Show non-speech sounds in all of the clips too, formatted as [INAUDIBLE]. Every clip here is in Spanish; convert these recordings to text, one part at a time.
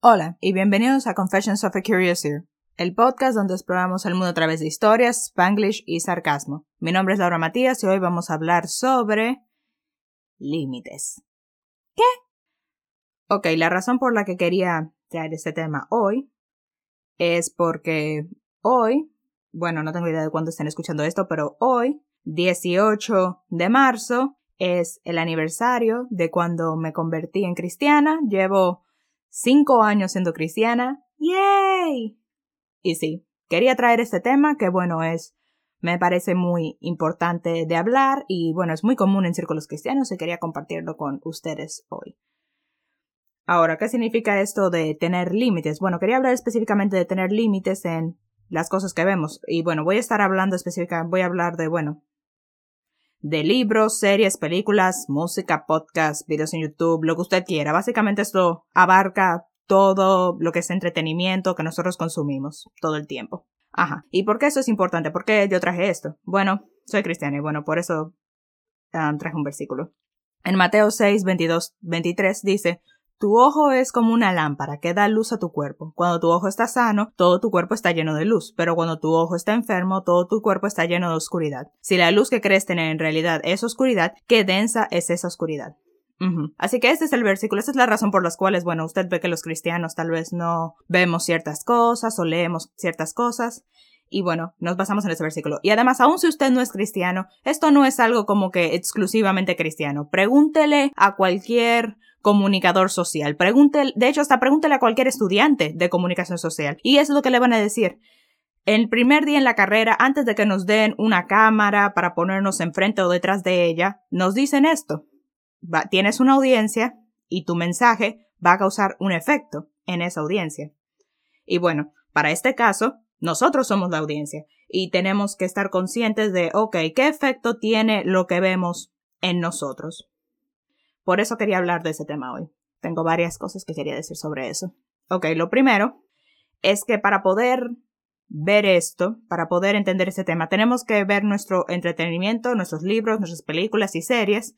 Hola y bienvenidos a Confessions of a Curious Ear, el podcast donde exploramos el mundo a través de historias, spanglish y sarcasmo. Mi nombre es Laura Matías y hoy vamos a hablar sobre límites. ¿Qué? Ok, la razón por la que quería traer este tema hoy es porque hoy, bueno, no tengo idea de cuándo estén escuchando esto, pero hoy, 18 de marzo, es el aniversario de cuando me convertí en cristiana. Llevo cinco años siendo cristiana. ¡Yay! Y sí, quería traer este tema que bueno es me parece muy importante de hablar y bueno es muy común en círculos cristianos y quería compartirlo con ustedes hoy. Ahora, ¿qué significa esto de tener límites? Bueno, quería hablar específicamente de tener límites en las cosas que vemos. Y bueno, voy a estar hablando específicamente, voy a hablar de, bueno, de libros, series, películas, música, podcast, videos en YouTube, lo que usted quiera. Básicamente esto abarca todo lo que es entretenimiento que nosotros consumimos todo el tiempo. Ajá. ¿Y por qué eso es importante? ¿Por qué yo traje esto? Bueno, soy cristiana y bueno, por eso ah, traje un versículo. En Mateo 6, 22, 23 dice, tu ojo es como una lámpara que da luz a tu cuerpo. Cuando tu ojo está sano, todo tu cuerpo está lleno de luz, pero cuando tu ojo está enfermo, todo tu cuerpo está lleno de oscuridad. Si la luz que crees tener en realidad es oscuridad, qué densa es esa oscuridad. Así que este es el versículo, esta es la razón por las cuales, bueno, usted ve que los cristianos tal vez no vemos ciertas cosas o leemos ciertas cosas. Y bueno, nos basamos en ese versículo. Y además, aun si usted no es cristiano, esto no es algo como que exclusivamente cristiano. Pregúntele a cualquier comunicador social. Pregúntele, de hecho, hasta pregúntele a cualquier estudiante de comunicación social. Y es lo que le van a decir. El primer día en la carrera, antes de que nos den una cámara para ponernos enfrente o detrás de ella, nos dicen esto. tienes una audiencia y tu mensaje va a causar un efecto en esa audiencia. Y bueno, para este caso, nosotros somos la audiencia y tenemos que estar conscientes de, ok, ¿qué efecto tiene lo que vemos en nosotros? Por eso quería hablar de ese tema hoy. Tengo varias cosas que quería decir sobre eso. Ok, lo primero es que para poder ver esto, para poder entender ese tema, tenemos que ver nuestro entretenimiento, nuestros libros, nuestras películas y series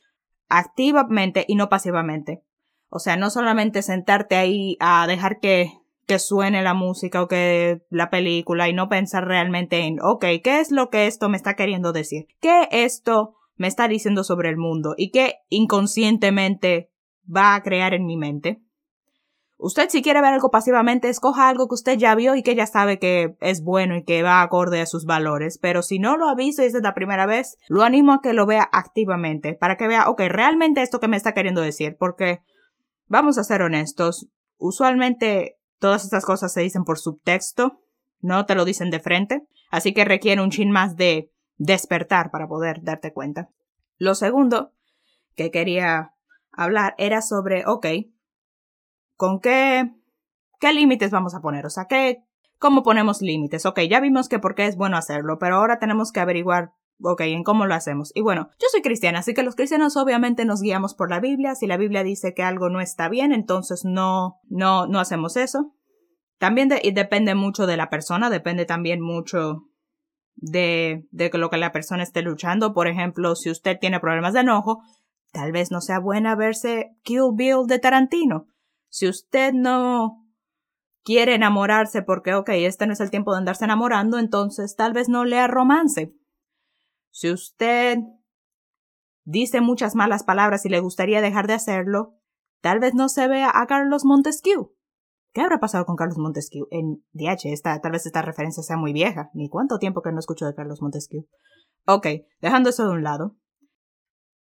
activamente y no pasivamente. O sea, no solamente sentarte ahí a dejar que, que suene la música o que la película y no pensar realmente en, ok, ¿qué es lo que esto me está queriendo decir? ¿Qué esto me está diciendo sobre el mundo y que inconscientemente va a crear en mi mente. Usted si quiere ver algo pasivamente, escoja algo que usted ya vio y que ya sabe que es bueno y que va acorde a sus valores, pero si no lo ha visto y es la primera vez, lo animo a que lo vea activamente, para que vea, ok, realmente esto que me está queriendo decir, porque vamos a ser honestos, usualmente todas estas cosas se dicen por subtexto, no te lo dicen de frente, así que requiere un chin más de despertar para poder darte cuenta. Lo segundo que quería hablar era sobre, ok, ¿con qué, qué límites vamos a poner? O sea, ¿qué, ¿cómo ponemos límites? Ok, ya vimos que por qué es bueno hacerlo, pero ahora tenemos que averiguar, ok, en cómo lo hacemos. Y bueno, yo soy cristiana, así que los cristianos obviamente nos guiamos por la Biblia. Si la Biblia dice que algo no está bien, entonces no, no, no hacemos eso. También depende mucho de la persona, depende también mucho de, de lo que la persona esté luchando. Por ejemplo, si usted tiene problemas de enojo, tal vez no sea buena verse Kill Bill de Tarantino. Si usted no quiere enamorarse porque, ok, este no es el tiempo de andarse enamorando, entonces tal vez no lea romance. Si usted dice muchas malas palabras y le gustaría dejar de hacerlo, tal vez no se vea a Carlos Montesquieu. ¿Qué habrá pasado con Carlos Montesquieu? En DH, esta, tal vez esta referencia sea muy vieja. Ni cuánto tiempo que no escucho de Carlos Montesquieu. Ok, dejando eso de un lado.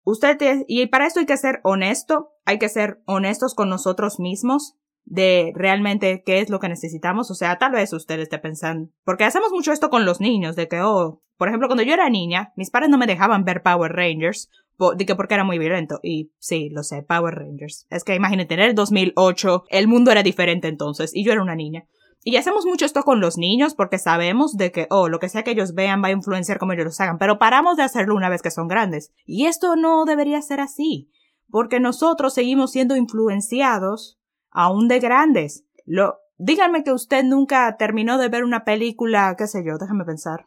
Usted, y para esto hay que ser honesto, hay que ser honestos con nosotros mismos de realmente qué es lo que necesitamos. O sea, tal vez usted esté pensando, porque hacemos mucho esto con los niños, de que, oh, por ejemplo, cuando yo era niña, mis padres no me dejaban ver Power Rangers de que porque era muy violento. Y sí, lo sé, Power Rangers. Es que imagínate, en el 2008 el mundo era diferente entonces y yo era una niña. Y hacemos mucho esto con los niños porque sabemos de que, oh, lo que sea que ellos vean va a influenciar como ellos lo hagan, pero paramos de hacerlo una vez que son grandes. Y esto no debería ser así, porque nosotros seguimos siendo influenciados aún de grandes. Lo, díganme que usted nunca terminó de ver una película, qué sé yo, déjame pensar.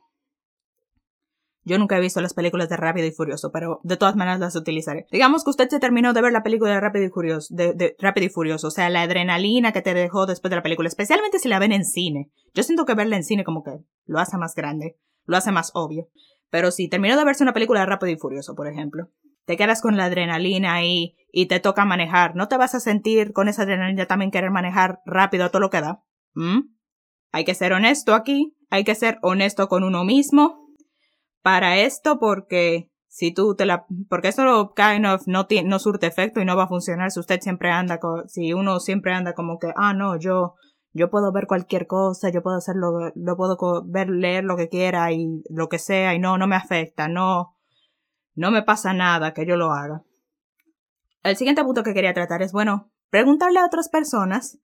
Yo nunca he visto las películas de Rápido y Furioso, pero de todas maneras las utilizaré. Digamos que usted se terminó de ver la película de Rápido y Furioso, de, Rápido y Furioso, o sea, la adrenalina que te dejó después de la película, especialmente si la ven en cine. Yo siento que verla en cine como que lo hace más grande, lo hace más obvio. Pero si terminó de verse una película de Rápido y Furioso, por ejemplo, te quedas con la adrenalina ahí y te toca manejar, ¿no te vas a sentir con esa adrenalina también querer manejar rápido a todo lo que da? ¿Mm? Hay que ser honesto aquí, hay que ser honesto con uno mismo para esto porque si tú te la, porque eso kind of no tiene, no surte efecto y no va a funcionar si usted siempre anda, si uno siempre anda como que, ah, no, yo, yo puedo ver cualquier cosa, yo puedo hacerlo, lo puedo ver, leer lo que quiera y lo que sea y no, no me afecta, no, no me pasa nada que yo lo haga. El siguiente punto que quería tratar es, bueno, preguntarle a otras personas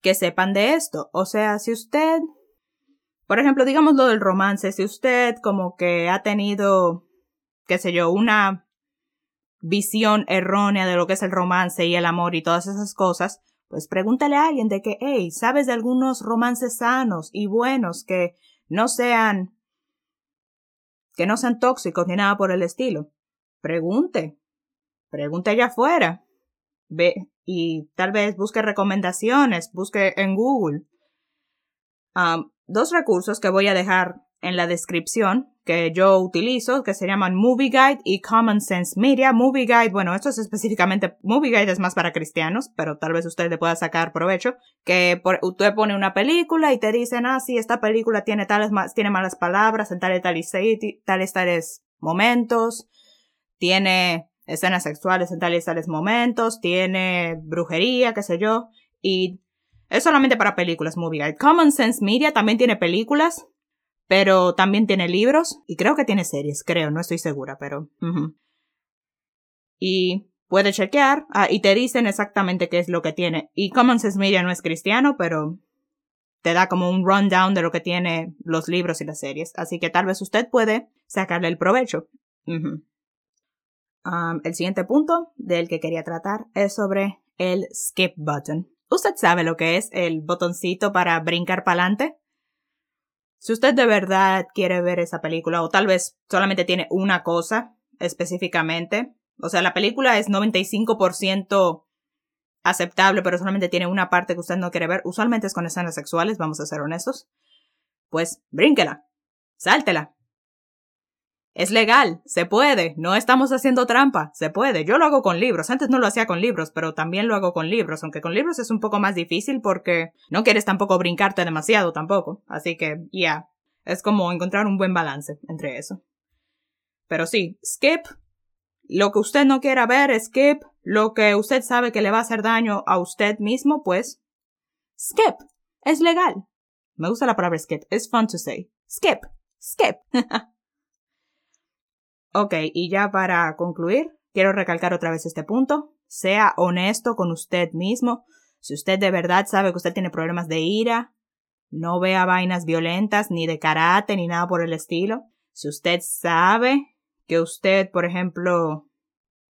que sepan de esto. O sea, si usted por ejemplo, digamos lo del romance, si usted como que ha tenido, qué sé yo, una visión errónea de lo que es el romance y el amor y todas esas cosas, pues pregúntale a alguien de que, hey, ¿sabes de algunos romances sanos y buenos que no sean, que no sean tóxicos ni nada por el estilo? Pregunte, pregunte allá afuera, ve y tal vez busque recomendaciones, busque en Google dos recursos que voy a dejar en la descripción que yo utilizo, que se llaman Movie Guide y Common Sense Media. Movie Guide, bueno, esto es específicamente, Movie Guide es más para cristianos, pero tal vez usted le pueda sacar provecho, que usted pone una película y te dicen, ah, sí, esta película tiene tales, tiene malas palabras en tales, tales, tales, tales momentos, tiene escenas sexuales en tales, tales momentos, tiene brujería, qué sé yo, y es solamente para películas, Movie Guide. Common Sense Media también tiene películas, pero también tiene libros y creo que tiene series, creo, no estoy segura, pero... Y puede chequear ah, y te dicen exactamente qué es lo que tiene. Y Common Sense Media no es cristiano, pero te da como un rundown de lo que tiene los libros y las series. Así que tal vez usted puede sacarle el provecho. el siguiente punto del que quería tratar es sobre el skip button. ¿Usted sabe lo que es el botoncito para brincar para adelante? Si usted de verdad quiere ver esa película, o tal vez solamente tiene una cosa específicamente, o sea, la película es 95% aceptable, pero solamente tiene una parte que usted no quiere ver, usualmente es con escenas sexuales, vamos a ser honestos, pues brínquela, sáltela, es legal, se puede, no estamos haciendo trampa, se puede. Yo lo hago con libros, antes no lo hacía con libros, pero también lo hago con libros, aunque con libros es un poco más difícil porque no quieres tampoco brincarte demasiado tampoco. Así que, ya, es como encontrar un buen balance entre eso. Pero sí, skip, lo que usted no quiera ver, skip, lo que usted sabe que le va a hacer daño a usted mismo, pues, skip, es legal. Me gusta la palabra skip, it's fun to say. Skip, skip. [LAUGHS] Ok, y ya para concluir, quiero recalcar otra vez este punto. Sea honesto con usted mismo. Si usted de verdad sabe que usted tiene problemas de ira, no vea vainas violentas, ni de karate, ni nada por el estilo. Si usted sabe que usted, por ejemplo,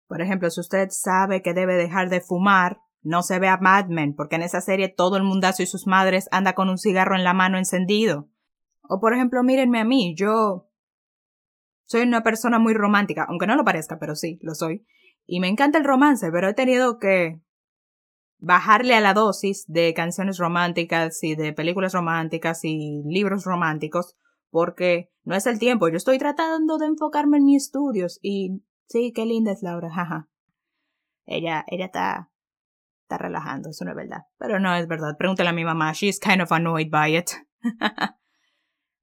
por ejemplo, si usted sabe que debe dejar de fumar, no se vea Mad Men, porque en esa serie todo el mundazo y sus madres anda con un cigarro en la mano encendido. O por ejemplo, mírenme a mí, yo soy una persona muy romántica, aunque no lo parezca, pero sí, lo soy. Y me encanta el romance, pero he tenido que bajarle a la dosis de canciones románticas y de películas románticas y libros románticos, porque no es el tiempo. Yo estoy tratando de enfocarme en mis estudios y sí, qué linda es Laura, [LAUGHS] jaja. Ella, ella está, está relajando, eso no es verdad. Pero no es verdad. Pregúntale a mi mamá, she's kind of annoyed by it. [LAUGHS]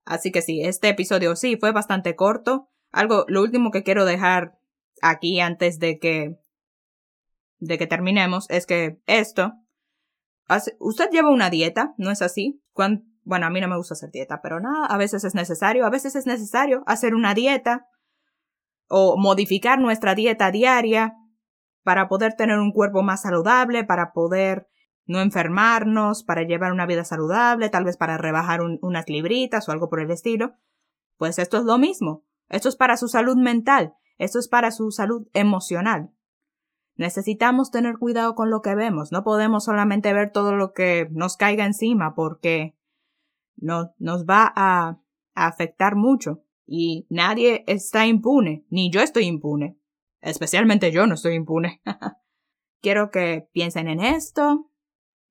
Así que sí, este episodio sí fue bastante corto, algo, lo último que quiero dejar aquí antes de que, de que terminemos es que esto, usted lleva una dieta, ¿no es así? bueno, a mí no me gusta hacer dieta, pero nada, a veces es necesario, a veces es necesario hacer una dieta o modificar nuestra dieta diaria para poder tener un cuerpo más saludable, para poder no enfermarnos, para llevar una vida saludable, tal vez para rebajar unas libritas o algo por el estilo. Pues esto es lo mismo. Esto es para su salud mental, esto es para su salud emocional. Necesitamos tener cuidado con lo que vemos, no podemos solamente ver todo lo que nos caiga encima porque no, nos va a, a afectar mucho. Y nadie está impune, ni yo estoy impune. Especialmente yo no estoy impune. [LAUGHS] Quiero que piensen en esto.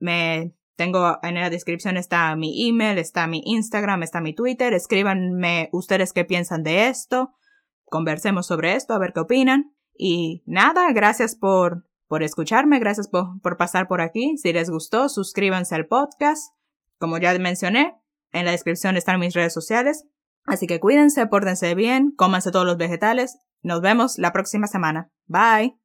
Me tengo en la descripción está mi email, está mi Instagram, está mi Twitter. Escríbanme ustedes qué piensan de esto. Conversemos sobre esto, a ver qué opinan. Y nada, gracias por, por escucharme, gracias por, por pasar por aquí. Si les gustó, suscríbanse al podcast. Como ya mencioné, en la descripción están mis redes sociales. Así que cuídense, pórtense bien, cómanse todos los vegetales. Nos vemos la próxima semana. Bye.